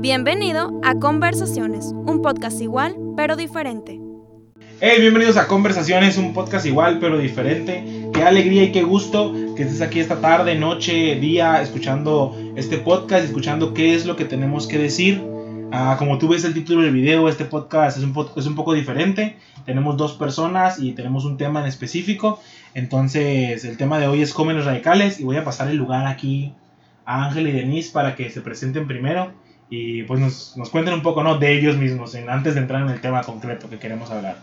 Bienvenido a Conversaciones, un podcast igual pero diferente. Hey, bienvenidos a Conversaciones, un podcast igual pero diferente. Qué alegría y qué gusto que estés aquí esta tarde, noche, día, escuchando este podcast, escuchando qué es lo que tenemos que decir. Ah, como tú ves el título del video, este podcast es un, es un poco diferente. Tenemos dos personas y tenemos un tema en específico. Entonces, el tema de hoy es jóvenes radicales y voy a pasar el lugar aquí a Ángel y Denise para que se presenten primero y pues nos, nos cuenten un poco ¿no? de ellos mismos antes de entrar en el tema concreto que queremos hablar.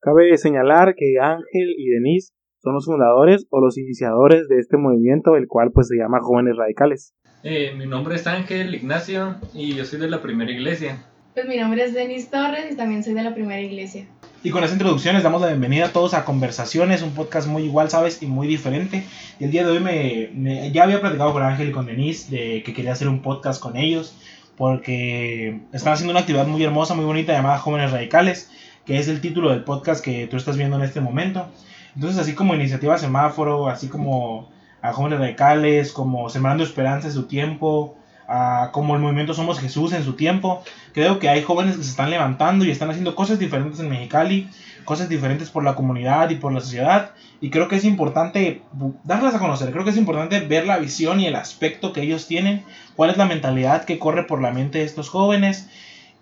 Cabe señalar que Ángel y Denise son los fundadores o los iniciadores de este movimiento, el cual pues se llama Jóvenes Radicales. Eh, mi nombre es Ángel Ignacio y yo soy de la primera iglesia. Pues mi nombre es Denise Torres y también soy de la primera iglesia. Y con esa introducción les damos la bienvenida a todos a Conversaciones, un podcast muy igual, ¿sabes? Y muy diferente. Y el día de hoy me, ya había platicado con Ángel y con Denise de que quería hacer un podcast con ellos porque están haciendo una actividad muy hermosa, muy bonita llamada Jóvenes Radicales que es el título del podcast que tú estás viendo en este momento. Entonces, así como Iniciativa Semáforo, así como a Jóvenes Radicales, como Sembrando Esperanza en su tiempo, como el movimiento Somos Jesús en su tiempo, creo que hay jóvenes que se están levantando y están haciendo cosas diferentes en Mexicali, cosas diferentes por la comunidad y por la sociedad, y creo que es importante darlas a conocer, creo que es importante ver la visión y el aspecto que ellos tienen, cuál es la mentalidad que corre por la mente de estos jóvenes,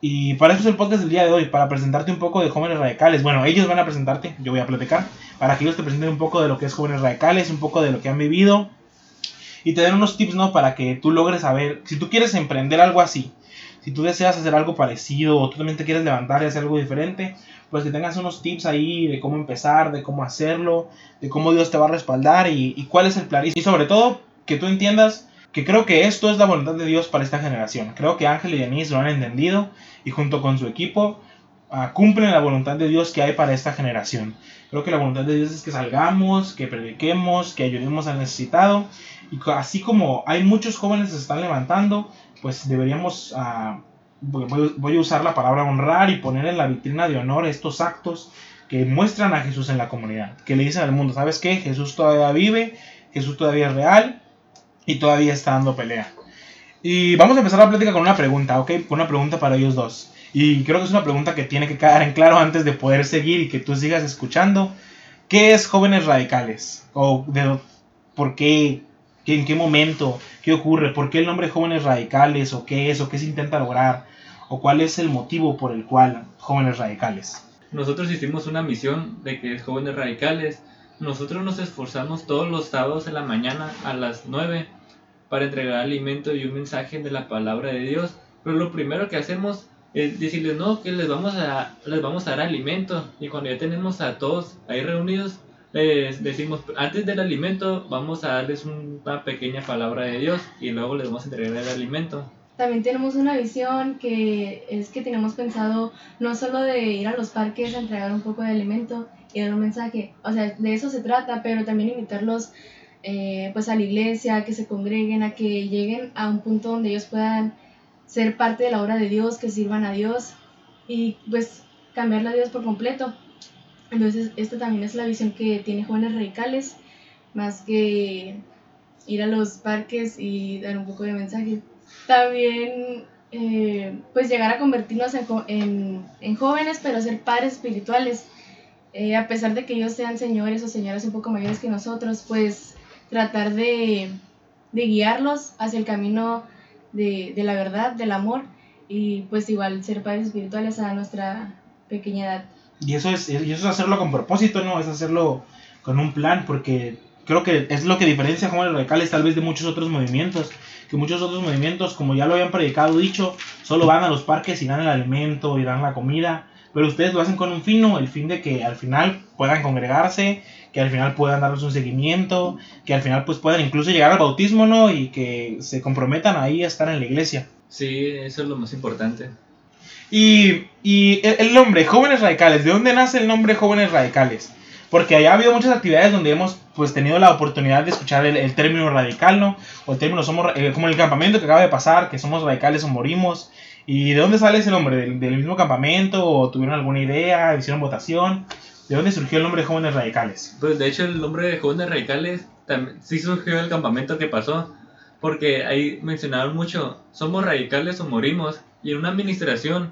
y para eso es el podcast del día de hoy, para presentarte un poco de jóvenes radicales. Bueno, ellos van a presentarte, yo voy a platicar, para que ellos te presenten un poco de lo que es jóvenes radicales, un poco de lo que han vivido y te den unos tips, ¿no? Para que tú logres saber, si tú quieres emprender algo así, si tú deseas hacer algo parecido o tú también te quieres levantar y hacer algo diferente, pues que tengas unos tips ahí de cómo empezar, de cómo hacerlo, de cómo Dios te va a respaldar y, y cuál es el plan. Y sobre todo, que tú entiendas que creo que esto es la voluntad de Dios para esta generación. Creo que Ángel y Denise lo han entendido y junto con su equipo uh, cumplen la voluntad de Dios que hay para esta generación. Creo que la voluntad de Dios es que salgamos, que prediquemos, que ayudemos al necesitado. Y así como hay muchos jóvenes que se están levantando, pues deberíamos, uh, voy, a usar la palabra honrar y poner en la vitrina de honor estos actos que muestran a Jesús en la comunidad, que le dicen al mundo, ¿sabes qué? Jesús todavía vive, Jesús todavía es real y todavía está dando pelea. Y vamos a empezar la plática con una pregunta, ¿ok? Una pregunta para ellos dos. Y creo que es una pregunta que tiene que quedar en claro antes de poder seguir y que tú sigas escuchando. ¿Qué es Jóvenes Radicales? ¿O de, por qué? ¿En qué momento? ¿Qué ocurre? ¿Por qué el nombre Jóvenes Radicales? ¿O qué es? ¿O qué se intenta lograr? ¿O cuál es el motivo por el cual Jóvenes Radicales? Nosotros hicimos una misión de que es Jóvenes Radicales. Nosotros nos esforzamos todos los sábados en la mañana a las 9 para entregar alimento y un mensaje de la palabra de Dios. Pero lo primero que hacemos es decirles, no, que les vamos a, les vamos a dar alimento. Y cuando ya tenemos a todos ahí reunidos, les decimos, antes del alimento vamos a darles una pequeña palabra de Dios y luego les vamos a entregar el alimento. También tenemos una visión que es que tenemos pensado no solo de ir a los parques a entregar un poco de alimento y dar un mensaje, o sea, de eso se trata, pero también invitarlos eh, pues a la iglesia, a que se congreguen, a que lleguen a un punto donde ellos puedan ser parte de la obra de Dios, que sirvan a Dios y pues cambiarle a Dios por completo. Entonces, esta también es la visión que tiene jóvenes radicales, más que ir a los parques y dar un poco de mensaje. También, eh, pues llegar a convertirnos en, en, jóvenes, pero ser padres espirituales. Eh, a pesar de que ellos sean señores o señoras un poco mayores que nosotros, pues tratar de, guiarlos hacia el camino de, la verdad, del amor y pues igual ser padres espirituales a nuestra pequeña edad. Y eso es, y eso es hacerlo con propósito, ¿no? Es hacerlo con un plan, porque creo que es lo que diferencia a Jóvenes Radicales tal vez de muchos otros movimientos, que muchos otros movimientos, como ya lo habían predicado, dicho, solo van a los parques y dan el alimento y dan la comida, pero ustedes lo hacen con un fin, El fin de que al final puedan congregarse, que al final puedan darles un seguimiento, que al final pues puedan incluso llegar al bautismo, ¿no? Y que se comprometan ahí a estar en la iglesia. Sí, eso es lo más importante. Y, y el nombre, Jóvenes Radicales, ¿de dónde nace el nombre Jóvenes Radicales? Porque allá ha habido muchas actividades donde hemos pues tenido la oportunidad de escuchar el, término radical, ¿no? O el término somos, eh, como el campamento que acaba de pasar, que somos radicales o morimos. ¿Y de dónde sale ese nombre? ¿Del, mismo campamento? ¿O tuvieron alguna idea? ¿Hicieron votación? ¿De dónde surgió el nombre de Jóvenes Radicales? Pues de hecho el nombre de Jóvenes Radicales también, sí surgió del campamento que pasó. porque ahí mencionaron mucho, somos radicales o morimos, y en una administración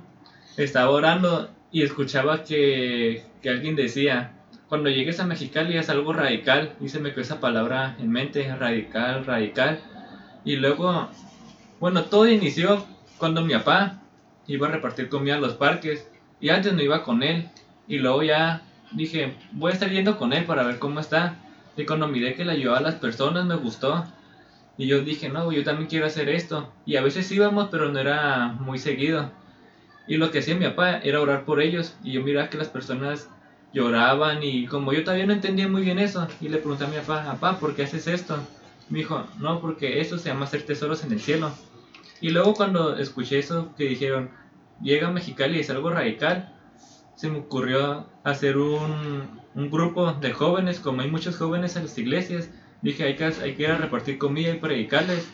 estaba orando y escuchaba que, que alguien decía, cuando llegues a Mexicali es algo radical, y se me quedó esa palabra en mente, radical, radical, y luego, bueno, todo inició cuando mi papá iba a repartir comida a los parques, y antes no iba con él, y luego ya dije, voy a estar yendo con él para ver cómo está, y cuando miré que le ayudaba a las personas me gustó, y yo dije, no, yo también quiero hacer esto. Y a veces íbamos, pero no era muy seguido. Y lo que hacía mi papá era orar por ellos. Y yo miraba que las personas lloraban y como yo todavía no entendía muy bien eso. Y le pregunté a mi papá, papá, ¿por qué haces esto? Me dijo, no, porque eso se llama hacer tesoros en el cielo. Y luego cuando escuché eso, que dijeron, llega a Mexicali y es algo radical, se me ocurrió hacer un, un grupo de jóvenes, como hay muchos jóvenes en las iglesias, dije hay que, hay que ir a repartir comida y predicarles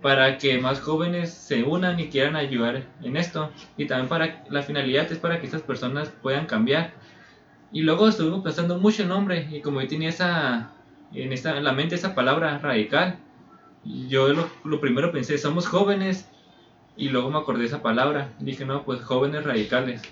para que más jóvenes se unan y quieran ayudar en esto. Y también para la finalidad es para que estas personas puedan cambiar. Y luego estuvimos pensando mucho en nombre y como yo tenía esa en, esta, en la mente esa palabra radical, yo lo, lo primero pensé, somos jóvenes y luego me acordé esa palabra. Dije, no, pues jóvenes radicales.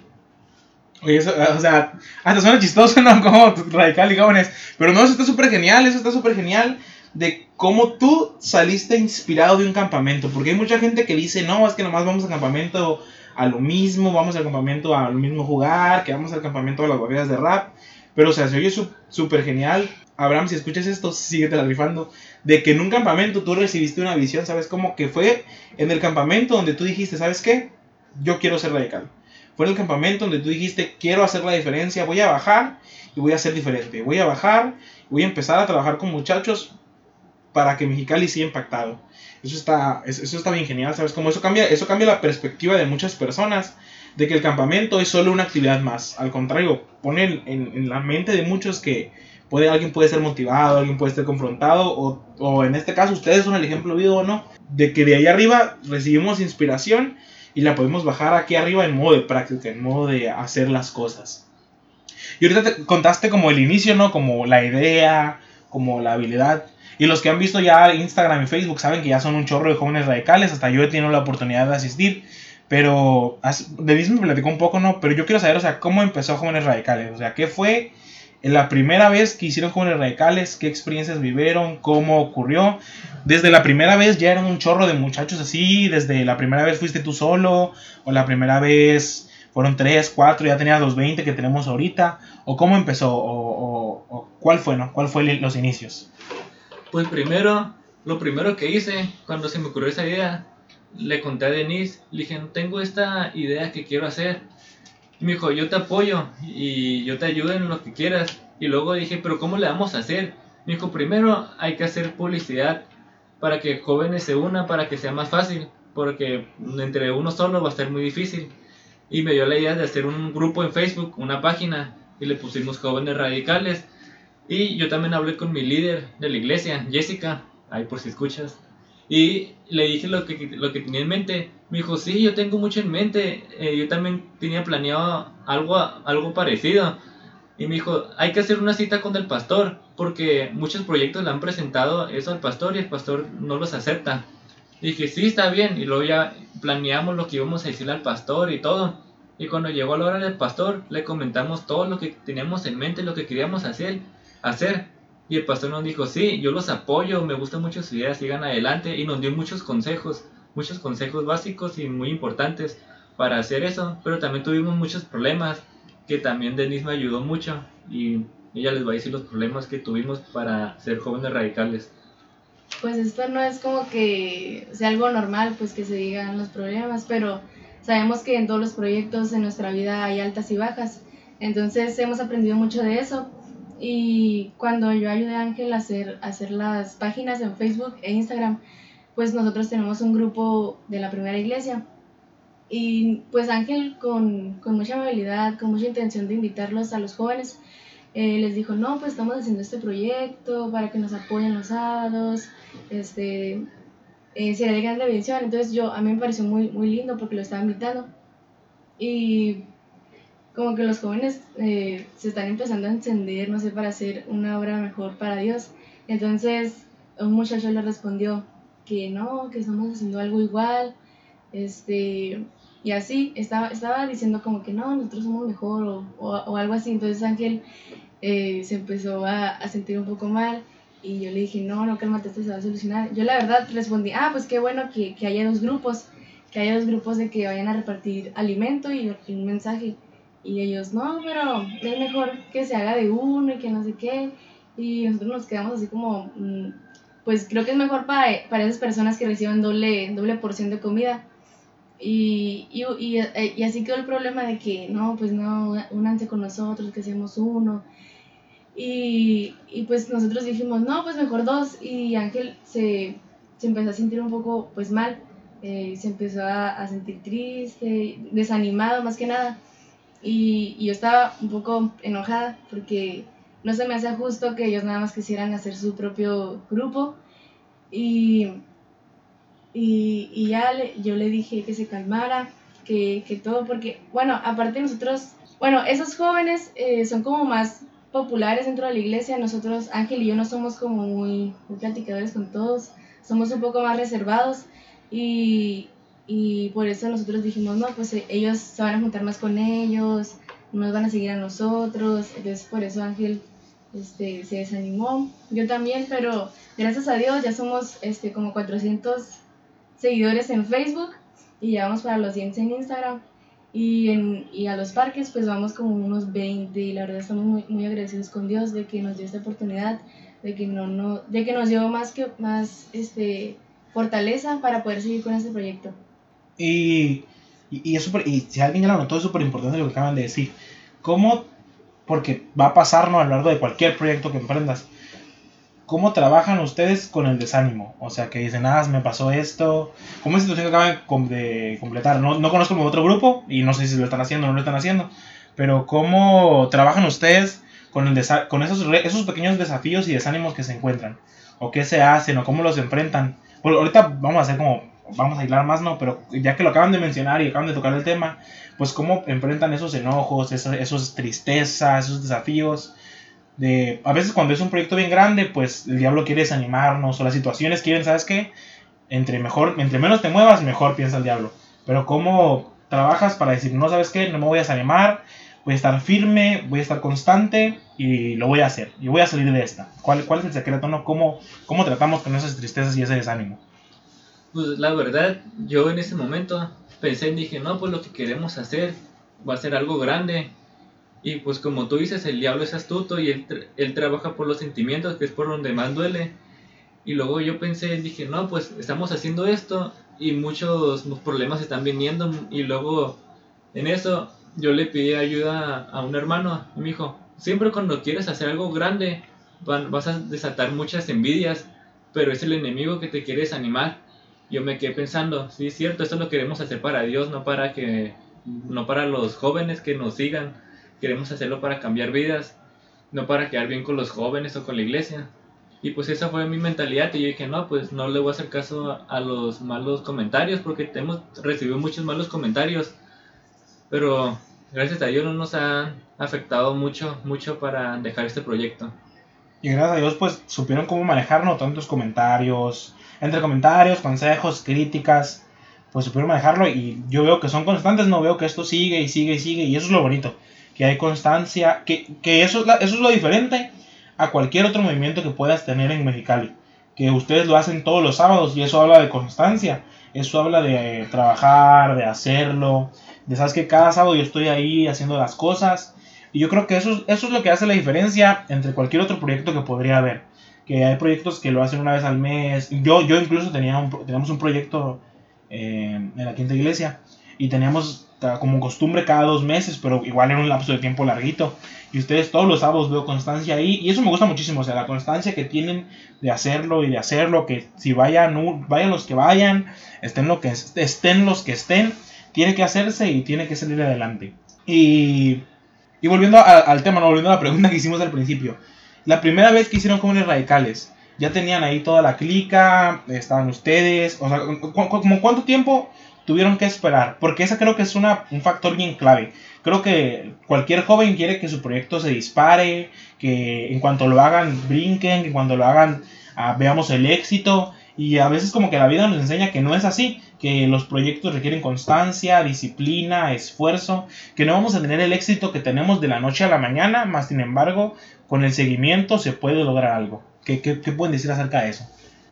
Oye, eso, o sea, hasta suena chistoso, ¿no? Como radical y jóvenes. Pero no, eso está súper genial, eso está súper genial. De cómo tú saliste inspirado de un campamento. Porque hay mucha gente que dice, no, es que nomás vamos al campamento a lo mismo, vamos al campamento a lo mismo jugar, que vamos al campamento a las barreras de rap. Pero, o sea, se oye súper genial. Abraham, si escuchas esto, síguete la rifando. De que en un campamento tú recibiste una visión, ¿sabes? Como que fue en el campamento donde tú dijiste, ¿sabes qué? Yo quiero ser radical. Fue en el campamento donde tú dijiste, quiero hacer la diferencia, voy a bajar y voy a ser diferente. Voy a bajar, voy a empezar a trabajar con muchachos para que Mexicali siga impactado. Eso está, eso está bien genial, ¿sabes? Como eso cambia, eso cambia la perspectiva de muchas personas de que el campamento es solo una actividad más. Al contrario, pone en, en la mente de muchos que puede, alguien puede ser motivado, alguien puede ser confrontado, o, o en este caso ustedes son el ejemplo vivo o no, de que de ahí arriba recibimos inspiración y la podemos bajar aquí arriba en modo de práctica, en modo de hacer las cosas. Y ahorita te contaste como el inicio, ¿no? Como la idea, como la habilidad. Y los que han visto ya Instagram y Facebook saben que ya son un chorro de jóvenes radicales. Hasta yo he tenido la oportunidad de asistir. Pero Denise me platicó un poco, ¿no? Pero yo quiero saber, o sea, cómo empezó Jóvenes Radicales. O sea, ¿qué fue la primera vez que hicieron Jóvenes Radicales? ¿Qué experiencias vivieron? ¿Cómo ocurrió? desde la primera vez ya eran un chorro de muchachos así, desde la primera vez fuiste tú solo, o la primera vez fueron tres, cuatro, ya tenías los 20 que tenemos ahorita, o cómo empezó, o, cuál fue, ¿no? ¿Cuál fue los inicios? Pues primero, lo primero que hice cuando se me ocurrió esa idea, le conté a Denise, le dije, tengo esta idea que quiero hacer. Y me dijo, yo te apoyo y yo te ayudo en lo que quieras. Y luego dije, pero ¿cómo le vamos a hacer? Me dijo, primero hay que hacer publicidad para que jóvenes se unan, para que sea más fácil, porque entre uno solo va a ser muy difícil. Y me dio la idea de hacer un grupo en Facebook, una página, y le pusimos jóvenes radicales. Y yo también hablé con mi líder de la iglesia, Jessica, ahí por si escuchas. Y le dije lo que, lo que tenía en mente. Me dijo, sí, yo tengo mucho en mente. Eh, yo también tenía planeado algo, algo parecido. Y me dijo, hay que hacer una cita con el pastor, porque muchos proyectos le han presentado eso al pastor y el pastor no los acepta. Y dije, sí, está bien. Y luego ya planeamos lo que íbamos a decirle al pastor y todo. Y cuando llegó la hora del pastor, le comentamos todo lo que teníamos en mente, lo que queríamos hacer. hacer. Y el pastor nos dijo, sí, yo los apoyo, me gusta mucho su idea, sigan adelante. Y nos dio muchos consejos, muchos consejos básicos y muy importantes para hacer eso. Pero también tuvimos muchos problemas que también Denise me ayudó mucho y ella les va a decir los problemas que tuvimos para ser jóvenes radicales. Pues esto no es como que sea algo normal, pues que se digan los problemas, pero sabemos que en todos los proyectos en nuestra vida hay altas y bajas. Entonces hemos aprendido mucho de eso. Y cuando yo ayudé a Ángel a hacer, a hacer las páginas en Facebook e Instagram, pues nosotros tenemos un grupo de la primera iglesia y pues Ángel, con, mucha amabilidad, con mucha intención de invitarlos a los jóvenes, eh, les dijo, no, pues estamos haciendo este proyecto para que nos apoyen los sábados, este, eh, sería de gran bendición. Entonces yo, a mí me pareció muy, muy lindo porque lo estaba invitando. Y como que los jóvenes eh, se están empezando a encender, no sé, para hacer una obra mejor para Dios. Entonces un muchacho le respondió, que no, que estamos haciendo algo igual, este, y así, estaba, estaba diciendo como que no, nosotros somos mejor o, o, algo así, entonces Ángel eh, se empezó a, a, sentir un poco mal y yo le dije, no, no, cálmate, esto se va a solucionar. Yo la verdad respondí, ah, pues qué bueno que, que haya dos grupos, que haya dos grupos de que vayan a repartir alimento y, un mensaje. Y ellos, no, pero es mejor que se haga de uno y que no sé qué. Y nosotros nos quedamos así como, mm, pues creo que es mejor para, para esas personas que reciben doble, doble porción de comida. Y, y, y, y, así quedó el problema de que, no, pues no, únanse con nosotros, que seamos uno. Y, y pues nosotros dijimos, no, pues mejor dos. Y Ángel se, se empezó a sentir un poco, pues mal. Eh, se empezó a, a, sentir triste, desanimado más que nada. Y, y yo estaba un poco enojada porque no se me hace justo que ellos nada más quisieran hacer su propio grupo. Y, y, y ya le, yo le dije que se calmara, que, que, todo, porque, bueno, aparte nosotros, bueno, esos jóvenes eh, son como más populares dentro de la iglesia, nosotros, Ángel y yo, no somos como muy, muy platicadores con todos, somos un poco más reservados. Y, y por eso nosotros dijimos, no, pues eh, ellos se van a juntar más con ellos, nos van a seguir a nosotros, entonces por eso Ángel este, se desanimó, yo también, pero gracias a Dios ya somos este, como 400 seguidores en Facebook y ya vamos para los 100 en Instagram. Y, en, y a los parques pues vamos como unos 20 y la verdad estamos muy, muy agradecidos con Dios de que nos dio esta oportunidad, de que, no, no, de que nos dio más, que, más este, fortaleza para poder seguir con este proyecto. Y, y, y, y si alguien ya lo notó, es súper importante lo que acaban de decir. ¿Cómo porque va a pasarnos a lo largo de cualquier proyecto que emprendas. ¿Cómo trabajan ustedes con el desánimo? O sea, que dicen, ah, me pasó esto. ¿Cómo es situación que acaban de completar? No, no conozco otro grupo y no sé si lo están haciendo o no lo están haciendo. Pero ¿cómo trabajan ustedes con, el con esos, esos pequeños desafíos y desánimos que se encuentran? ¿O qué se hacen? ¿O cómo los enfrentan? Bueno, ahorita vamos a hacer como vamos a hilar más, ¿no? Pero ya que lo acaban de mencionar y acaban de tocar el tema, pues cómo enfrentan esos enojos, esas, esos tristezas, esos desafíos. De, a veces cuando es un proyecto bien grande, pues el diablo quiere desanimarnos o las situaciones quieren, ¿sabes qué? Entre, mejor, entre menos te muevas, mejor piensa el diablo. Pero cómo trabajas para decir, no sabes qué, no me voy a desanimar, voy a estar firme, voy a estar constante y lo voy a hacer. Y voy a salir de esta. ¿Cuál, cuál es el secreto? No? ¿Cómo, ¿Cómo tratamos con esas tristezas y ese desánimo? Pues la verdad, yo en ese momento pensé y dije, no, pues lo que queremos hacer va a ser algo grande. Y pues como tú dices, el diablo es astuto y él, él trabaja por los sentimientos, que es por donde más duele. Y luego yo pensé, dije, no, pues estamos haciendo esto y muchos problemas están viniendo. Y luego en eso yo le pedí ayuda a un hermano y me dijo, siempre cuando quieres hacer algo grande vas a desatar muchas envidias, pero es el enemigo que te quiere desanimar yo me quedé pensando, sí es cierto, esto lo queremos hacer para Dios, no para que no para los jóvenes que nos sigan, queremos hacerlo para cambiar vidas, no para quedar bien con los jóvenes o con la iglesia. Y pues esa fue mi mentalidad y yo dije, no, pues no le voy a hacer caso a, los malos comentarios porque hemos recibido muchos malos comentarios, pero gracias a Dios no nos ha afectado mucho, mucho para dejar este proyecto. Y gracias a Dios pues supieron cómo manejarnos tantos comentarios, entre comentarios, consejos, críticas, pues supieron manejarlo y yo veo que son constantes, no veo que esto sigue y sigue y sigue y eso es lo bonito, que hay constancia, que, que eso, es eso es lo diferente a cualquier otro movimiento que puedas tener en Mexicali, que ustedes lo hacen todos los sábados y eso habla de constancia, eso habla de trabajar, de hacerlo, de sabes que cada sábado yo estoy ahí haciendo las cosas y yo creo que eso, eso es lo que hace la diferencia entre cualquier otro proyecto que podría haber que hay proyectos que lo hacen una vez al mes. Yo, yo incluso tenía un, teníamos un proyecto eh, en la quinta iglesia y teníamos como costumbre cada dos meses, pero igual en un lapso de tiempo larguito. Y ustedes todos los sábados veo constancia ahí y eso me gusta muchísimo, o sea, la constancia que tienen de hacerlo y de hacerlo, que si vayan, vayan los que vayan, estén, lo que, estén los que estén, tiene que hacerse y tiene que salir adelante. Y, y volviendo al tema, no volviendo a la pregunta que hicimos al principio. La primera vez que hicieron jóvenes radicales, ya tenían ahí toda la clica, estaban ustedes, o sea, como cuánto tiempo tuvieron que esperar, porque esa creo que es una, un factor bien clave. Creo que cualquier joven quiere que su proyecto se dispare, que en cuanto lo hagan brinquen, que cuando lo hagan ah, veamos el éxito. Y a veces como que la vida nos enseña que no es así, que los proyectos requieren constancia, disciplina, esfuerzo, que no vamos a tener el éxito que tenemos de la noche a la mañana, más sin embargo, con el seguimiento se puede lograr algo. ¿Qué, qué, qué pueden decir acerca de eso?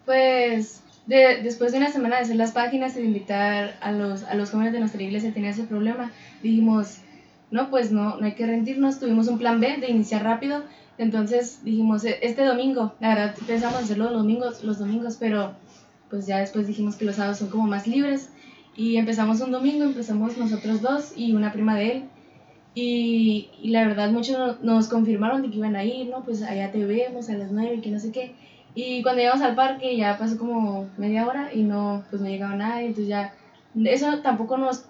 Pues de, después de una semana de hacer las páginas y de invitar a los, a los jóvenes de nuestra iglesia a tener ese problema, dijimos, no, pues no, no hay que rendirnos, tuvimos un plan B de iniciar rápido, entonces dijimos, "E- este domingo, la verdad pensamos hacerlo los domingos, los domingos, pero pues ya después dijimos que los sábados son como más libres y empezamos un domingo, empezamos nosotros dos y una prima de él y, y la verdad muchos no- nos confirmaron de que iban a ir, ¿no? Pues allá te vemos a las nueve, que no sé qué. Y cuando llegamos al parque ya pasó como media hora y no, pues no llegaba nadie, entonces ya, eso tampoco nos,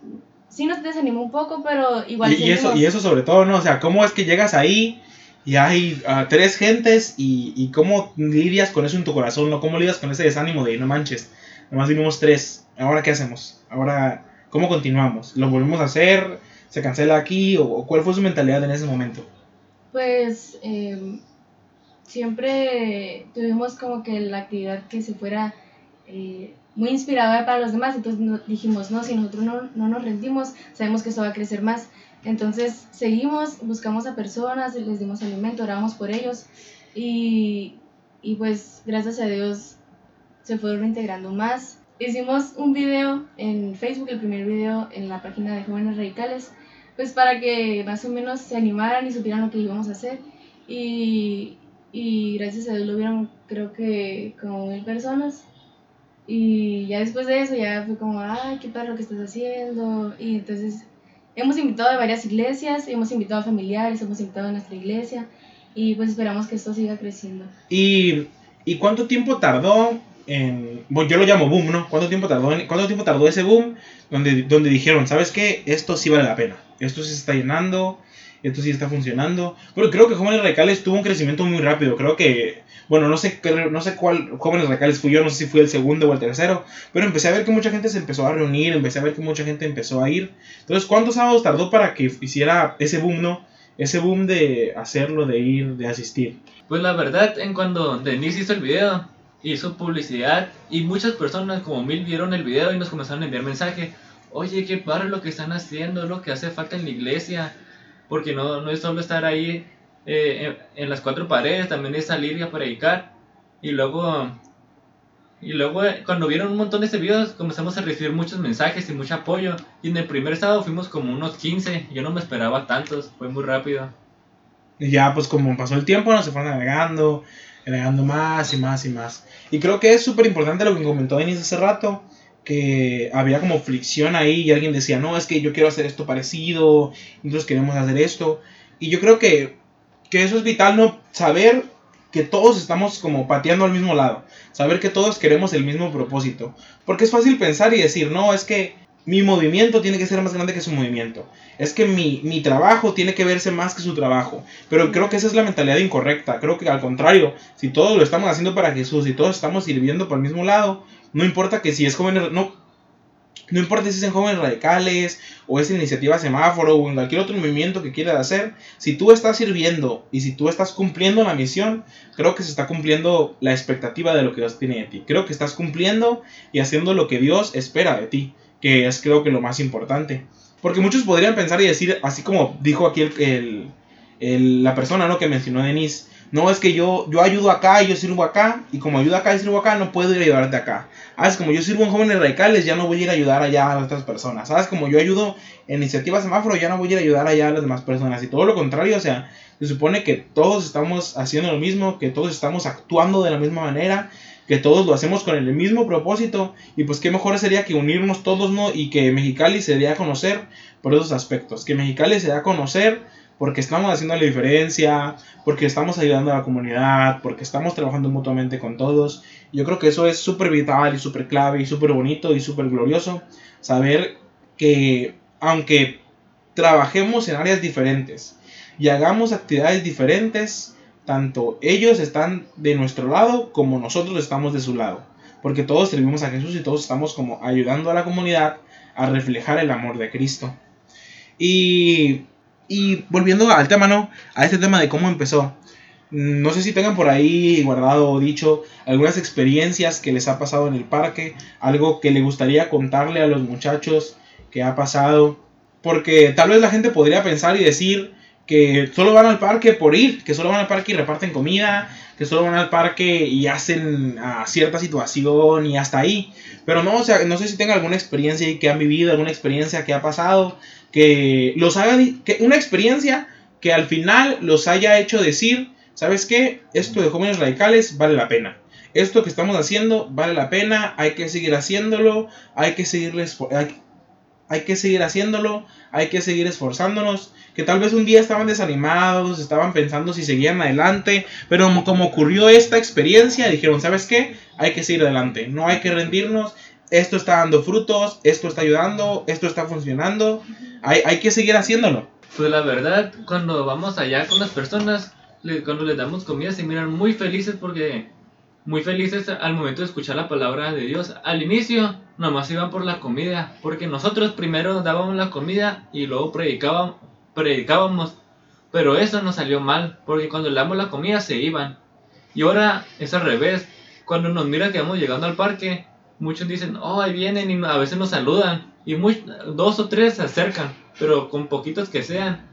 sí nos desanimó un poco, pero igual Y, y eso, y eso sobre todo, ¿no? O sea, ¿cómo es que llegas ahí y hay ah, tres gentes y, y cómo lidias con eso en tu corazón, ¿no? ¿Cómo lidias con ese desánimo de no manches? Nomás vinimos tres, ¿ahora qué hacemos? Ahora, ¿cómo continuamos? ¿Lo volvemos a hacer? ¿Se cancela aquí? ¿O, cuál fue su mentalidad en ese momento? Pues eh, siempre tuvimos como que la actividad que se fuera eh, muy inspiradora para los demás, entonces dijimos, no, si nosotros no, no nos rendimos, sabemos que esto va a crecer más. Entonces seguimos, buscamos a personas, les dimos alimento, oramos por ellos y, y pues gracias a Dios se fueron integrando más. Hicimos un video en Facebook, el primer video en la página de Jóvenes Radicales, pues para que más o menos se animaran y supieran lo que íbamos a hacer. Y, y gracias a Dios lo vieron, creo que como mil personas. Y ya después de eso ya fue como, ay, qué lo que estás haciendo. Y entonces hemos invitado a varias iglesias, hemos invitado a familiares, hemos invitado a nuestra iglesia. Y pues esperamos que esto siga creciendo. ¿Y, y cuánto tiempo tardó en... Bueno, yo lo llamo boom, ¿no? ¿Cuánto tiempo tardó, en- cuánto tiempo tardó ese boom donde, donde dijeron, ¿sabes qué? Esto sí vale la pena. Esto se está llenando, esto sí está funcionando. Pero creo que Jóvenes Radicales tuvo un crecimiento muy rápido. Creo que, bueno, no sé, no sé cuál Jóvenes Radicales fui yo, no sé si fui el segundo o el tercero. Pero empecé a ver que mucha gente se empezó a reunir, empecé a ver que mucha gente empezó a ir. Entonces, ¿cuántos sábados tardó para que hiciera ese boom, no? Ese boom de hacerlo, de ir, de asistir. Pues la verdad, en cuando Denise hizo el video, hizo publicidad y muchas personas, como mil, vieron el video y nos comenzaron a enviar mensajes. Oye, qué padre lo que están haciendo, lo que hace falta en la iglesia. Porque no, no es solo estar ahí eh, en, en las cuatro paredes, también es salir y a predicar. Y luego, y luego eh, cuando vieron un montón de ese videos, comenzamos a recibir muchos mensajes y mucho apoyo. Y en el primer sábado fuimos como unos 15, yo no me esperaba tantos, fue muy rápido. Y ya, pues como pasó el tiempo, nos se fueron agregando, agregando más y más y más. Y creo que es súper importante lo que comentó Denis hace rato, que había como fricción ahí y alguien decía, no, es que yo quiero hacer esto parecido, nosotros queremos hacer esto. Y yo creo que, que eso es vital, ¿no? Saber que todos estamos como pateando al mismo lado, saber que todos queremos el mismo propósito. Porque es fácil pensar y decir, no, es que mi movimiento tiene que ser más grande que su movimiento. Es que mi, mi trabajo tiene que verse más que su trabajo. Pero creo que esa es la mentalidad incorrecta. Creo que al contrario, si todos lo estamos haciendo para Jesús y todos estamos sirviendo por el mismo lado, no importa que si es jóvenes, no, no importa si es en jóvenes radicales o es iniciativa semáforo o en cualquier otro movimiento que quieras hacer, si tú estás sirviendo y si tú estás cumpliendo la misión, creo que se está cumpliendo la expectativa de lo que Dios tiene de ti. Creo que estás cumpliendo y haciendo lo que Dios espera de ti, que es creo que lo más importante. Porque muchos podrían pensar y decir, así como dijo aquí el, el- el- la persona ¿no? que mencionó Denise, no es que yo, yo ayudo acá y yo sirvo acá, y como ayudo acá y sirvo acá, no puedo ir a ayudarte acá. Ah, es como yo sirvo en jóvenes radicales, ya no voy a ir a ayudar allá a otras personas. ¿Sabes? Como yo ayudo en iniciativa semáforo, ya no voy a ir a ayudar allá a las demás personas. Y todo lo contrario, o sea, se supone que todos estamos haciendo lo mismo, que todos estamos actuando de la misma manera, que todos lo hacemos con el mismo propósito. Y pues qué mejor sería que unirnos todos, ¿no? Y que Mexicali se dé a conocer por esos aspectos. Que Mexicali se dé a conocer porque estamos haciendo la diferencia, porque estamos ayudando a la comunidad, porque estamos trabajando mutuamente con todos. Yo creo que eso es súper vital y súper clave y súper bonito y súper glorioso. Saber que aunque trabajemos en áreas diferentes y hagamos actividades diferentes, tanto ellos están de nuestro lado como nosotros estamos de su lado. Porque todos servimos a Jesús y todos estamos como ayudando a la comunidad a reflejar el amor de Cristo. Y, y volviendo al tema, ¿no? A este tema de cómo empezó. No sé si tengan por ahí guardado o dicho algunas experiencias que les ha pasado en el parque, algo que le gustaría contarle a los muchachos que ha pasado, porque tal vez la gente podría pensar y decir que solo van al parque por ir, que solo van al parque y reparten comida, que solo van al parque y hacen a cierta situación y hasta ahí. Pero no, o sea, no sé si tengan alguna experiencia que han vivido, alguna experiencia que ha pasado, que los haga, una experiencia que al final los haya hecho decir, ¿sabes qué? Esto de jóvenes radicales vale la pena. Esto que estamos haciendo vale la pena, hay que seguir haciéndolo, hay que seguirles, hay, hay que seguir haciéndolo, hay que seguir esforzándonos, que tal vez un día estaban desanimados, estaban pensando si seguían adelante, pero como, ocurrió esta experiencia, dijeron, ¿sabes qué? Hay que seguir adelante, no hay que rendirnos, esto está dando frutos, esto está ayudando, esto está funcionando, hay, hay que seguir haciéndolo. Pues la verdad, cuando vamos allá con las personas, cuando les damos comida se miran muy felices porque muy felices al momento de escuchar la palabra de Dios. Al inicio nomás iban por la comida, porque nosotros primero dábamos la comida y luego predicábamos, predicábamos pero eso nos salió mal, porque cuando le damos la comida se iban. Y ahora es al revés, cuando nos miran que vamos llegando al parque, muchos dicen, oh, ahí vienen y a veces nos saludan, y dos o tres se acercan, pero con poquitos que sean,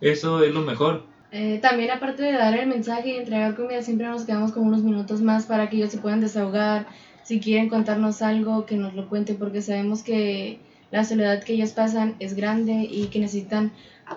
eso es lo mejor. Eh, también aparte de dar el mensaje y entregar comida, siempre nos quedamos con unos minutos más para que ellos se puedan desahogar. Si quieren contarnos algo, que nos lo cuenten, porque sabemos que la soledad que ellos pasan es grande y que necesitan,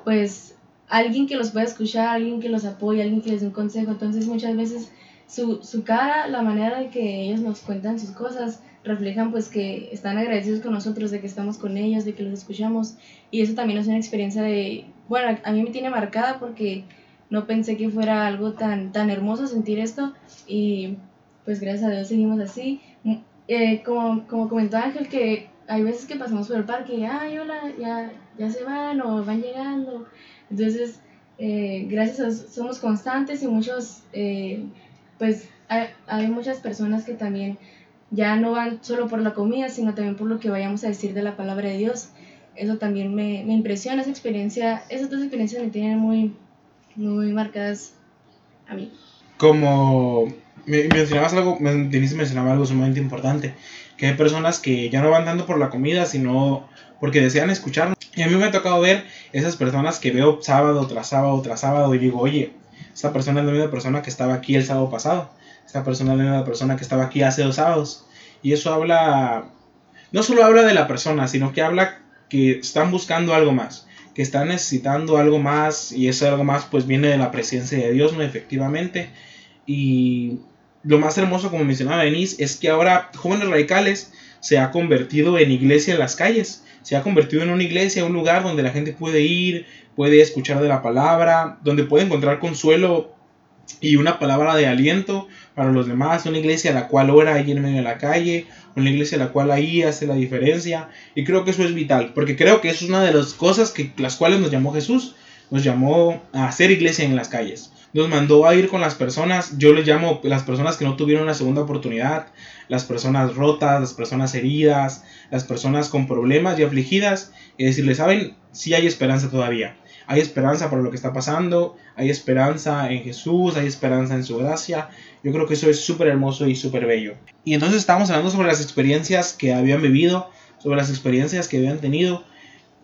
pues, alguien que los pueda escuchar, alguien que los apoye, alguien que les dé un consejo. Entonces, muchas veces su, su cara, la manera de que ellos nos cuentan sus cosas, reflejan pues que están agradecidos con nosotros, de que estamos con ellos, de que los escuchamos. Y eso también es una experiencia de, bueno, a mí me tiene marcada porque no pensé que fuera algo tan, tan hermoso sentir esto y pues gracias a Dios seguimos así. Mm, eh, como, como comentó Ángel, que hay veces que pasamos por el parque y, ay, hola, ya, ya se van o van llegando. Entonces, eh, gracias a somos constantes y muchos, eh, pues hay, hay, muchas personas que también ya no van solo por la comida, sino también por lo que vayamos a decir de la palabra de Dios. Eso también me, me impresiona, esa experiencia, esas dos experiencias me tienen muy, muy marcadas a mí. Como mencionabas algo, Denise mencionaba algo sumamente importante, que hay personas que ya no van dando por la comida, sino porque desean escucharnos. Y a mí me ha tocado ver esas personas que veo sábado tras sábado tras sábado y digo, oye, esta persona es la misma persona que estaba aquí el sábado pasado, esta persona es la persona que estaba aquí hace dos sábados. Y eso habla, no solo habla de la persona, sino que habla que están buscando algo más que están necesitando algo más y ese algo más pues viene de la presencia de Dios, ¿no? Efectivamente. Y lo más hermoso, como mencionaba Denise, es que ahora Jóvenes Radicales se ha convertido en iglesia en las calles. Se ha convertido en una iglesia, un lugar donde la gente puede ir, puede escuchar de la palabra, donde puede encontrar consuelo y una palabra de aliento para los demás, una iglesia a la cual ora ahí en medio de la calle, una iglesia a la cual ahí hace la diferencia, y creo que eso es vital, porque creo que eso es una de las cosas que las cuales nos llamó Jesús, nos llamó a hacer iglesia en las calles. Nos mandó a ir con las personas, yo les llamo las personas que no tuvieron una segunda oportunidad, las personas rotas, las personas heridas, las personas con problemas y afligidas, y decirles, saben, si hay esperanza todavía hay esperanza por lo que está pasando, hay esperanza en Jesús, hay esperanza en su gracia. Yo creo que eso es súper hermoso y súper bello. Y entonces estábamos hablando sobre las experiencias que habían vivido, sobre las experiencias que habían tenido.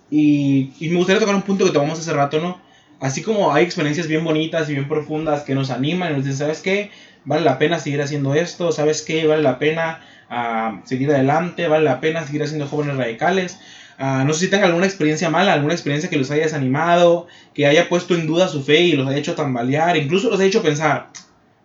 Y, me gustaría tocar un punto que tomamos hace rato, ¿no? Así como hay experiencias bien bonitas y bien profundas que nos animan y nos dicen, ¿sabes qué? Vale la pena seguir haciendo esto, ¿sabes qué? Vale la pena ah, seguir adelante, vale la pena seguir haciendo jóvenes radicales. Ah, no sé si tengan alguna experiencia mala, alguna experiencia que los haya desanimado, que haya puesto en duda su fe y los haya hecho tambalear, incluso los haya hecho pensar,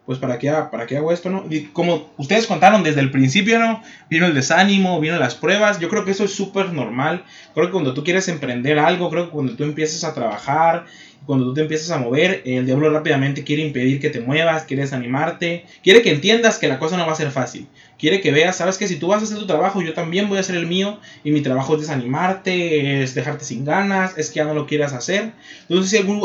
pues para qué, para qué hago esto, ¿no? Y como ustedes contaron desde el principio, ¿no? Vino el desánimo, vino las pruebas, yo creo que eso es súper normal. Creo que cuando tú quieres emprender algo, creo que cuando tú empiezas a trabajar, cuando tú te empiezas a mover, el diablo rápidamente quiere impedir que te muevas, quiere desanimarte, quiere que entiendas que la cosa no va a ser fácil. Quiere que veas, sabes que si tú vas a hacer tu trabajo, yo también voy a hacer el mío y mi trabajo es desanimarte, es dejarte sin ganas, es que ya no lo quieras hacer. Entonces, si algún,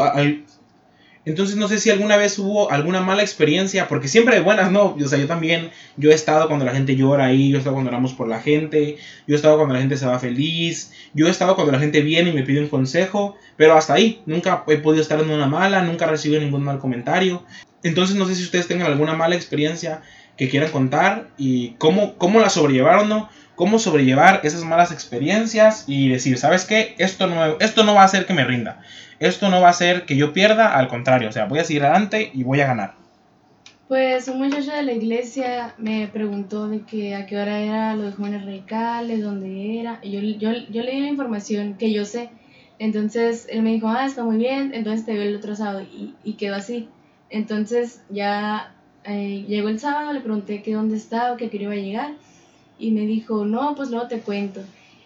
entonces no sé si alguna vez hubo alguna mala experiencia, porque siempre de buenas, ¿no? O sea, yo también, yo he estado cuando la gente llora ahí, yo he estado cuando oramos por la gente, yo he estado cuando la gente se va feliz, yo he estado cuando la gente viene y me pide un consejo, pero hasta ahí, nunca he podido estar en una mala, nunca he recibido ningún mal comentario. Entonces no sé si ustedes tengan alguna mala experiencia que quieran contar y cómo, cómo la sobrellevaron, ¿no? Cómo sobrellevar esas malas experiencias y decir, ¿sabes qué? Esto no, esto no va a hacer que me rinda. Esto no va a hacer que yo pierda, al contrario, o sea, voy a seguir adelante y voy a ganar. Pues un muchacho de la iglesia me preguntó de que a qué hora era los jóvenes radicales, dónde era. Y yo, yo, yo le di la información que yo sé. Entonces él me dijo, ah, está muy bien, entonces te veo el otro sábado. Y, y quedó así. Entonces ya eh, llegó el sábado, le pregunté que dónde estaba, que quería iba a llegar. Y me dijo, no, pues luego te cuento.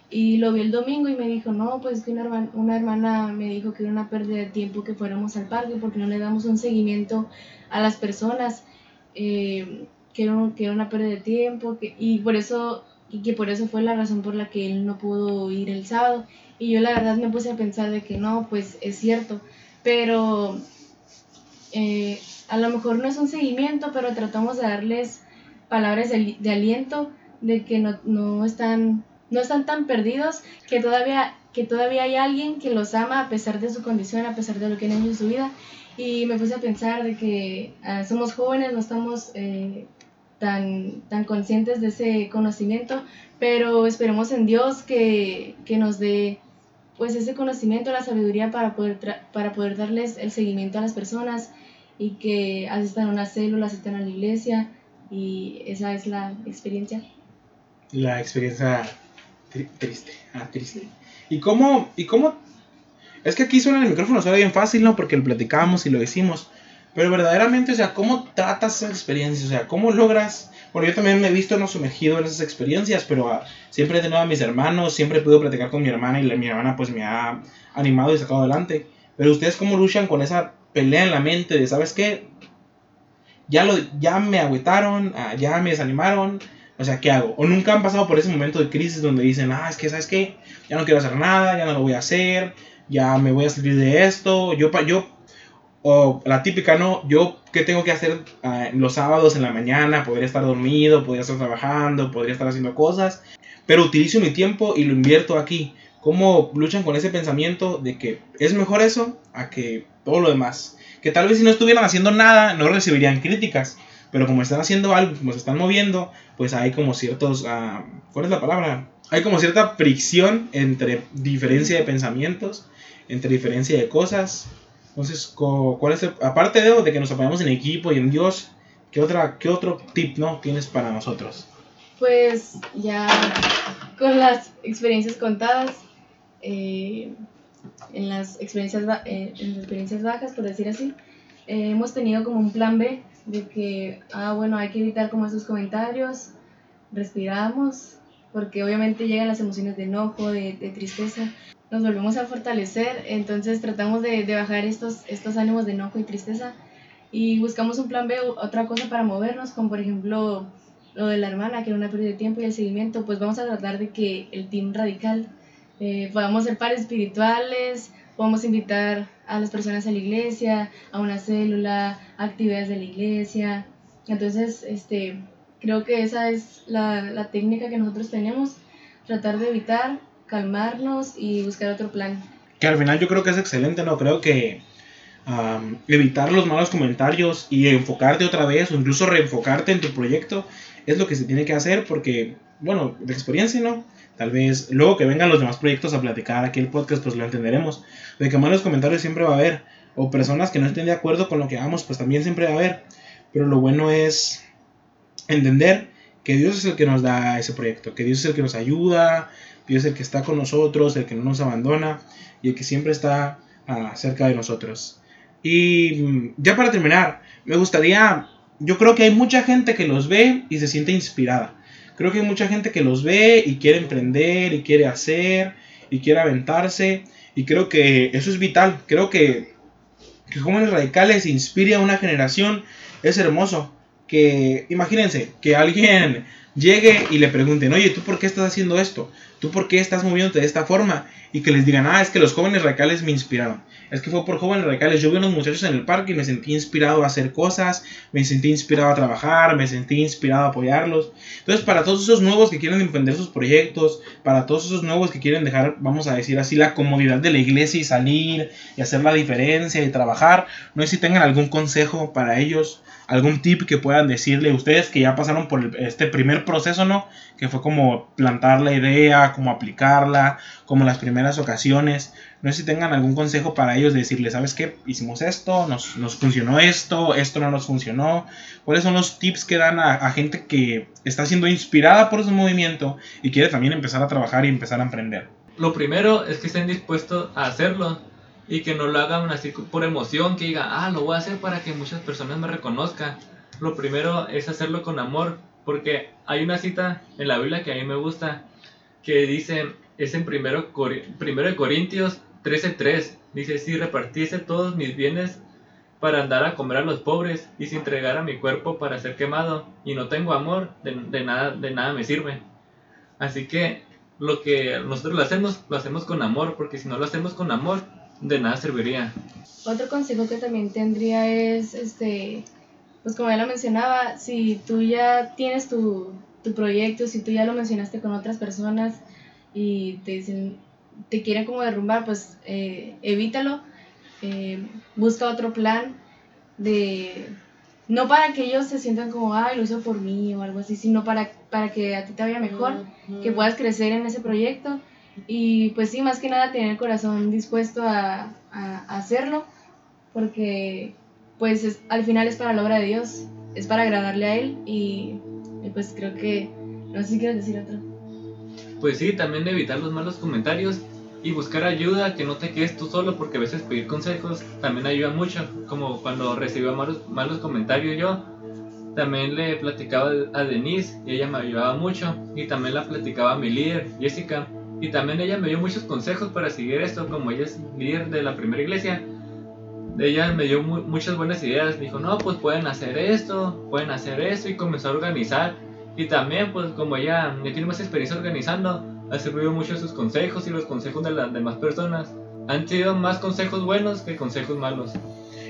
Y lo vi el domingo y me dijo, no, pues que una hermana, una hermana me dijo que era una pérdida de tiempo que fuéramos al parque porque no le damos un seguimiento a las personas. Eh, que, era, que era una pérdida de tiempo que, y por eso y que por eso fue la razón por la que él no pudo ir el sábado y yo la verdad me puse a pensar de que no pues es cierto pero eh, a lo mejor no es un seguimiento pero tratamos de darles palabras de, aliento de que no, no están no están tan perdidos que todavía que todavía hay alguien que los ama a pesar de su condición a pesar de lo que han hecho en su vida. Y me puse a pensar de que ah, somos jóvenes, no estamos eh, tan, tan conscientes de ese conocimiento, pero esperemos en Dios que, que nos dé pues ese conocimiento, la sabiduría para poder, para poder darles el seguimiento a las personas y que asistan a una célula, asistan a la iglesia y esa es la experiencia. La experiencia triste, ah, triste. ¿Y cómo, ¿Y cómo es que aquí suena el micrófono, suena bien fácil, ¿no? Porque lo platicamos y lo decimos. Pero verdaderamente, o sea, ¿cómo tratas esas experiencias? O sea, ¿cómo logras? Bueno, yo también me he visto no sumergido en esas experiencias, pero ah, siempre he tenido a mis hermanos, siempre he podido platicar con mi hermana y la, mi hermana pues me ha animado y sacado adelante. Pero ustedes cómo luchan con esa pelea en la mente de, ¿sabes qué? Ya, lo, ya me agüitaron, ah, ya me desanimaron, o sea, ¿qué hago? O nunca han pasado por ese momento de crisis donde dicen, ah, es que, ¿sabes qué? Ya no quiero hacer nada, ya no lo voy a hacer, ya me voy a salir de esto, yo, yo, o la típica, ¿no? Yo, ¿qué tengo que hacer ah, los sábados en la mañana? Podría estar dormido, podría estar trabajando, podría estar haciendo cosas, pero utilizo mi tiempo y lo invierto aquí. ¿Cómo luchan con ese pensamiento de que es mejor eso a que todo lo demás? Que tal vez si no estuvieran haciendo nada no recibirían críticas, pero como están haciendo algo, como se están moviendo, pues hay como ciertos, uh, ¿cuál es la palabra? Hay como cierta fricción entre diferencia de pensamientos entre diferencia de cosas. Entonces, ¿cuál es aparte de, de que nos apoyamos en equipo y en Dios, ¿qué, otra, ¿qué otro tip no tienes para nosotros? Pues ya con las experiencias contadas, eh, en, las experiencias, eh, en las experiencias bajas, por decir así, eh, hemos tenido como un plan B de que, ah, bueno, hay que evitar como esos comentarios, respiramos, porque obviamente llegan las emociones de enojo, de, de tristeza, nos volvemos a fortalecer, entonces tratamos de, de, bajar estos, estos ánimos de enojo y tristeza y buscamos un plan B, otra cosa para movernos, como por ejemplo lo de la hermana, que era una pérdida de tiempo y el seguimiento, pues vamos a tratar de que el team radical eh, podamos ser pares espirituales, podamos invitar a las personas a la iglesia, a una célula, a actividades de la iglesia. Entonces, este, creo que esa es la, la técnica que nosotros tenemos, tratar de evitar calmarnos y buscar otro plan. Que al final yo creo que es excelente, ¿no? Creo que evitar los malos comentarios y enfocarte otra vez o incluso reenfocarte en tu proyecto es lo que se tiene que hacer porque, bueno, de experiencia, ¿no? Tal vez luego que vengan los demás proyectos a platicar aquí el podcast, pues lo entenderemos. De que malos comentarios siempre va a haber. O personas que no estén de acuerdo con lo que hagamos, pues también siempre va a haber. Pero lo bueno es entender que Dios es el que nos da ese proyecto, que Dios es el que nos ayuda, Dios es el que está con nosotros, el que no nos abandona y el que siempre está uh, cerca de nosotros. Y mm, ya para terminar, me gustaría, yo creo que hay mucha gente que los ve y se siente inspirada. Creo que hay mucha gente que los ve y quiere emprender y quiere hacer y quiere aventarse. Y creo que eso es vital. Creo que que jóvenes radicales inspire a una generación es hermoso. Que imagínense que alguien llegue y le pregunten, oye, ¿tú por qué estás haciendo esto? ¿Tú por qué estás moviéndote de esta forma? Y que les digan, ah, es que los jóvenes radicales me inspiraron. Es que fue por jóvenes radicales. Yo vi a unos muchachos en el parque y me sentí inspirado a hacer cosas, me sentí inspirado a trabajar, me sentí inspirado a apoyarlos. Entonces, para todos esos nuevos que quieren emprender sus proyectos, para todos esos nuevos que quieren dejar, vamos a decir así, la comodidad de la iglesia y salir y hacer la diferencia y trabajar, no sé si tengan algún consejo para ellos algún tip que puedan decirle a ustedes que ya pasaron por este primer proceso, ¿no? Que fue como plantar la idea, como aplicarla, como las primeras ocasiones. No sé si tengan algún consejo para ellos de decirle, ¿sabes qué? Hicimos esto, nos, nos funcionó esto, esto no nos funcionó. ¿Cuáles son los tips que dan a, a gente que está siendo inspirada por ese movimiento y quiere también empezar a trabajar y empezar a emprender? Lo primero es que estén dispuestos a hacerlo y que no lo hagan así por emoción, que diga, ah, lo voy a hacer para que muchas personas me reconozcan. Lo primero es hacerlo con amor, porque hay una cita en la Biblia que a mí me gusta, que dice, es en primero, primero de Corintios 13:3, dice, si repartiese todos mis bienes para andar a comer a los pobres y si entregara mi cuerpo para ser quemado y no tengo amor, de, nada, de nada me sirve. Así que lo que nosotros lo hacemos, lo hacemos con amor, porque si no lo hacemos con amor, de nada serviría. Otro consejo que también tendría es, este, pues como ya lo mencionaba, si tú ya tienes tu, tu proyecto, si tú ya lo mencionaste con otras personas y te dicen, te quieren como derrumbar, pues eh, evítalo, eh, busca otro plan de, no para que ellos se sientan como, ay, lo hizo por mí o algo así, sino para, para que a ti te vaya mejor, que puedas crecer en ese proyecto. Y pues sí, más que nada tener el corazón dispuesto a, a, hacerlo, porque pues al final es para la obra de Dios, es para agradarle a Él y, pues creo que, no sé si quieres decir otro. Pues sí, también evitar los malos comentarios y buscar ayuda, que no te quedes tú solo, porque a veces pedir consejos también ayuda mucho, como cuando recibía malos, malos comentarios yo, también le platicaba a Denise y ella me ayudaba mucho, y también la platicaba a mi líder, Jessica, y también ella me dio muchos consejos para seguir esto, como ella es líder de la primera iglesia. Ella me dio muchas buenas ideas. Dijo, no, pues pueden hacer esto, pueden hacer esto y comenzó a organizar. Y también, pues como ella ya tiene más experiencia organizando, ha servido mucho sus consejos y los consejos de las demás personas. Han sido más consejos buenos que consejos malos.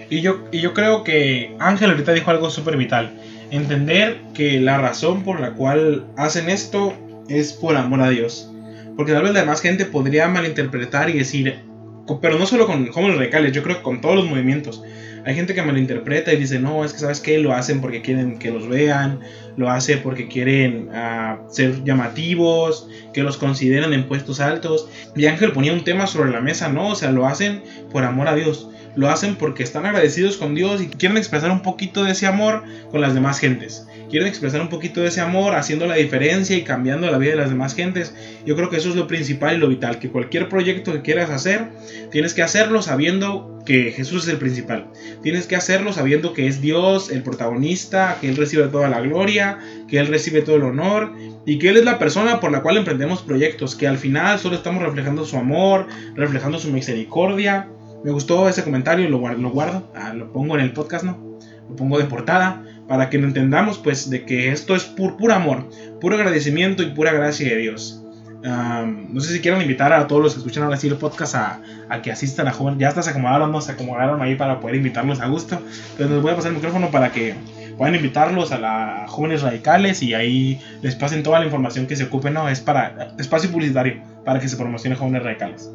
Y yo, y yo creo que Ángel ahorita dijo algo súper vital. Entender que la razón por la cual hacen esto es por amor a Dios. Porque tal vez la demás gente podría malinterpretar y decir, pero no solo con jóvenes radicales, yo creo que con todos los movimientos. Hay gente que malinterpreta y dice, no, es que sabes que lo hacen porque quieren que los vean, lo hace porque quieren uh, ser llamativos, que los consideren en puestos altos. Y Ángel ponía un tema sobre la mesa, no, o sea, lo hacen por amor a Dios. Lo hacen porque están agradecidos con Dios y quieren expresar un poquito de ese amor con las demás gentes quieren expresar un poquito de ese amor, haciendo la diferencia y cambiando la vida de las demás gentes. Yo creo que eso es lo principal y lo vital, que cualquier proyecto que quieras hacer, tienes que hacerlo sabiendo que Jesús es el principal. Tienes que hacerlo sabiendo que es Dios el protagonista, que Él recibe toda la gloria, que Él recibe todo el honor y que Él es la persona por la cual emprendemos proyectos, que al final solo estamos reflejando su amor, reflejando su misericordia. Me gustó ese comentario, lo guardo, lo, guardo, ah, lo pongo en el podcast, ¿no? Lo pongo de portada para que entendamos pues de que esto es pur, puro amor, puro agradecimiento y pura gracia de Dios. no sé si quieren invitar a todos los que escuchan ahora sí el podcast a, a, que asistan a jóvenes. Ya hasta se acomodaron, no se acomodaron ahí para poder invitarlos a gusto. Entonces les voy a pasar el micrófono para que puedan invitarlos a las jóvenes radicales y ahí les pasen toda la información que se ocupe. No, es para espacio publicitario para que se promocione jóvenes radicales.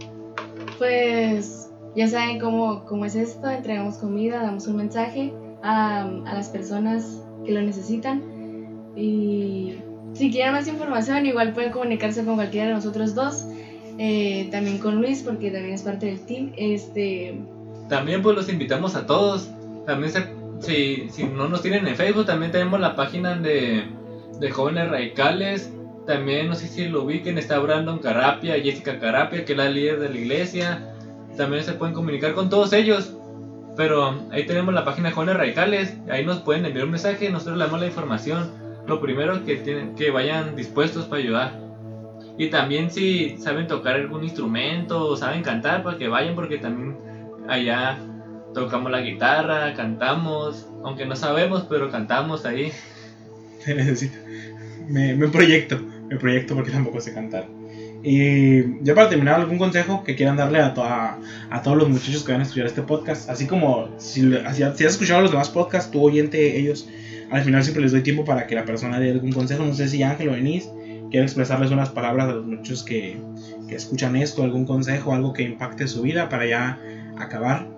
Pues ya saben cómo, cómo es esto. Entregamos comida, damos un mensaje a, las personas que lo necesitan. Y si quieren más información, igual pueden comunicarse con cualquiera de nosotros dos. Eh, también con Luis, porque también es parte del team. Este... También pues los invitamos a todos. También si, si no nos tienen en Facebook, también tenemos la página de, de Jóvenes Radicales. También no sé si lo ubiquen, está Brandon Carapia, Jessica Carapia, que es la líder de la iglesia. También se pueden comunicar con todos ellos. Pero ahí tenemos la página de Jóvenes Radicales, ahí nos pueden enviar un mensaje, nosotros le damos la información. Lo primero que tienen que vayan dispuestos para ayudar. Y también si saben tocar algún instrumento o saben cantar, para que vayan porque también allá tocamos la guitarra, cantamos, aunque no sabemos, pero cantamos ahí. Se necesita. Me, me proyecto, me proyecto porque tampoco sé cantar. Y ya para terminar, algún consejo que quieran darle a, toda, a todos los muchachos que van a escuchar este podcast. Así como si, si has escuchado los demás podcasts, tu oyente, ellos, al final siempre les doy tiempo para que la persona dé algún consejo. No sé si Ángel o Denise quiere expresarles unas palabras a los muchachos que, que escuchan esto, algún consejo, algo que impacte su vida para ya acabar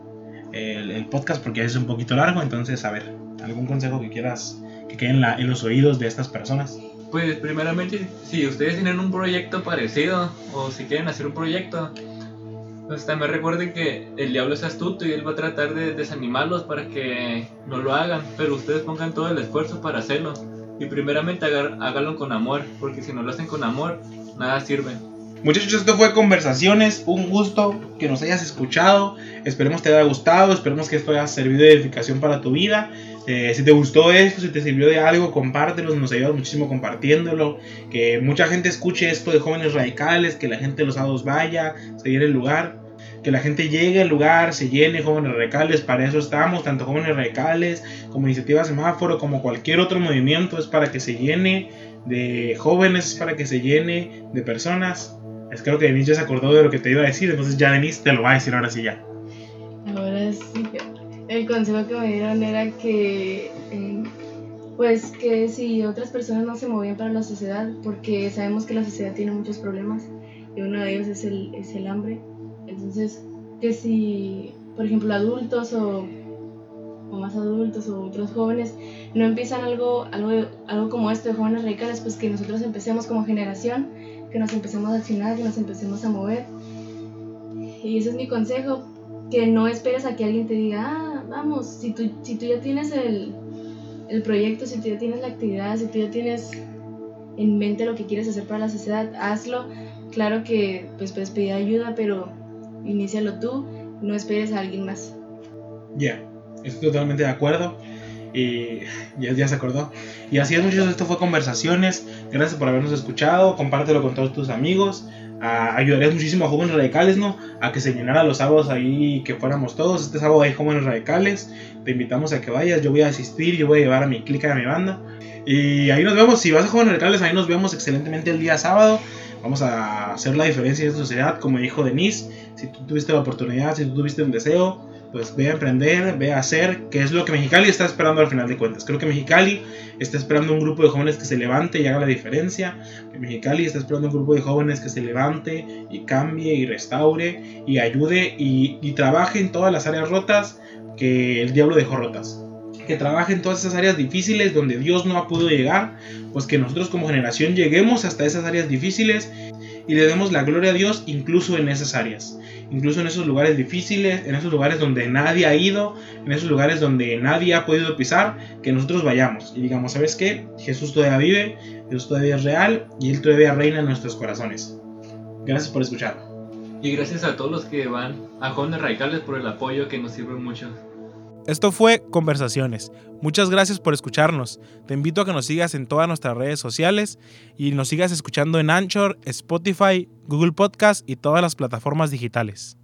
el, el podcast porque es un poquito largo. Entonces, a ver, algún consejo que quieras que quede en, la, en los oídos de estas personas. Pues primeramente, si ustedes tienen un proyecto parecido o si quieren hacer un proyecto, pues también recuerden que el diablo es astuto y él va a tratar de desanimarlos para que no lo hagan, pero ustedes pongan todo el esfuerzo para hacerlo. Y primeramente háganlo con amor, porque si no lo hacen con amor, nada sirve. Muchachos, esto fue Conversaciones, un gusto que nos hayas escuchado, esperemos te haya gustado, esperemos que esto haya servido de edificación para tu vida. Eh, si te gustó esto, si te sirvió de algo, compártelo, nos ayuda muchísimo compartiéndolo, que mucha gente escuche esto de jóvenes radicales, que la gente de los sábados vaya, se llene el lugar, que la gente llegue al lugar, se llene jóvenes radicales, para eso estamos, tanto jóvenes radicales como iniciativa semáforo, como cualquier otro movimiento, es para que se llene de jóvenes, es para que se llene de personas. Es creo que Denise ya se acordó de lo que te iba a decir, entonces ya Denise te lo va a decir ahora sí ya. Ahora sí, el consejo que me dieron era que, eh, pues que si otras personas no se movían para la sociedad, porque sabemos que la sociedad tiene muchos problemas y uno de ellos es el, es el hambre. Entonces, que si, por ejemplo, adultos o, o más adultos o otros jóvenes no empiezan algo, algo, algo como esto de jóvenes radicales, pues que nosotros empecemos como generación que nos empecemos a accionar, que nos empecemos a mover. Y ese es mi consejo, que no esperes a que alguien te diga, ah, vamos, si tú, si tú ya tienes el, el proyecto, si tú ya tienes la actividad, si tú ya tienes en mente lo que quieres hacer para la sociedad, hazlo. Claro que pues puedes pedir ayuda, pero inícialo tú, no esperes a alguien más. Ya, estoy totalmente de acuerdo. Y ya, ya se acordó. Y así es, muchachos. Esto fue Conversaciones. Gracias por habernos escuchado. Compártelo con todos tus amigos. Ah, ayudarías muchísimo a jóvenes radicales, ¿no? A que se llenara los sábados ahí, que fuéramos todos. Este sábado hay jóvenes radicales. Te invitamos a que vayas. Yo voy a asistir. Yo voy a llevar a mi clica, a mi banda. Y ahí nos vemos. Si vas a jóvenes radicales, ahí nos vemos excelentemente el día sábado. Vamos a hacer la diferencia en sociedad. Como dijo Denise, si tú tuviste la oportunidad, si tú tuviste un deseo, pues ve a emprender, ve a hacer, que es lo que Mexicali está esperando al final de cuentas. Creo que Mexicali está esperando un grupo de jóvenes que se levante y haga la diferencia. Que Mexicali está esperando un grupo de jóvenes que se levante y cambie y restaure y ayude y, y trabaje en todas las áreas rotas que el diablo dejó rotas. Que trabaje en todas esas áreas difíciles donde Dios no ha podido llegar. Pues que nosotros como generación lleguemos hasta esas áreas difíciles y le demos la gloria a Dios incluso en esas áreas, incluso en esos lugares difíciles, en esos lugares donde nadie ha ido, en esos lugares donde nadie ha podido pisar, que nosotros vayamos y digamos, ¿sabes qué? Jesús todavía vive, Jesús todavía es real y Él todavía reina en nuestros corazones. Gracias por escuchar. Y gracias a todos los que van a Jóvenes Radicales por el apoyo que nos sirve mucho. Esto fue Conversaciones. Muchas gracias por escucharnos. Te invito a que nos sigas en todas nuestras redes sociales y nos sigas escuchando en Anchor, Spotify, Google Podcast y todas las plataformas digitales.